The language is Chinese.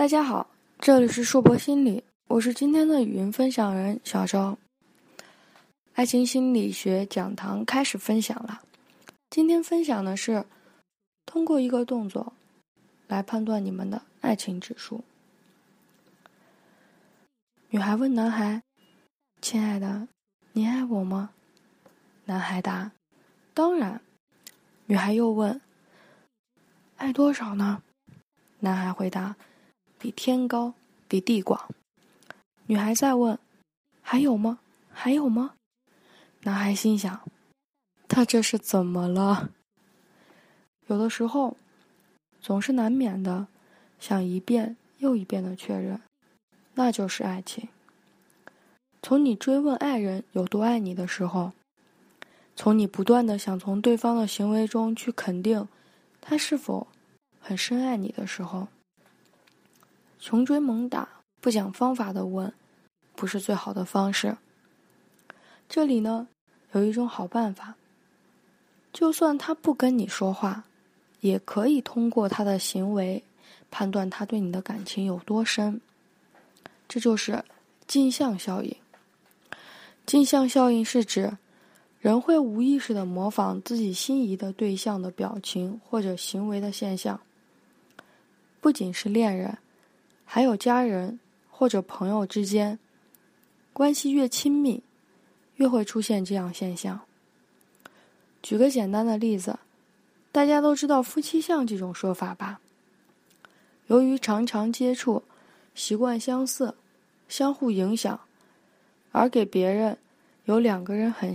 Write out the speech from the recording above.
大家好，这里是硕博心理，我是今天的语音分享人小周。爱情心理学讲堂开始分享了，今天分享的是通过一个动作来判断你们的爱情指数。女孩问男孩：“亲爱的，你爱我吗？”男孩答：“当然。”女孩又问：“爱多少呢？”男孩回答。比天高，比地广。女孩再问：“还有吗？还有吗？”男孩心想：“他这是怎么了？”有的时候，总是难免的想一遍又一遍的确认，那就是爱情。从你追问爱人有多爱你的时候，从你不断的想从对方的行为中去肯定他是否很深爱你的时候。穷追猛打、不讲方法的问，不是最好的方式。这里呢，有一种好办法。就算他不跟你说话，也可以通过他的行为判断他对你的感情有多深。这就是镜像效应。镜像效应是指人会无意识的模仿自己心仪的对象的表情或者行为的现象，不仅是恋人。还有家人或者朋友之间，关系越亲密，越会出现这样现象。举个简单的例子，大家都知道夫妻相这种说法吧？由于常常接触，习惯相似，相互影响，而给别人有两个人很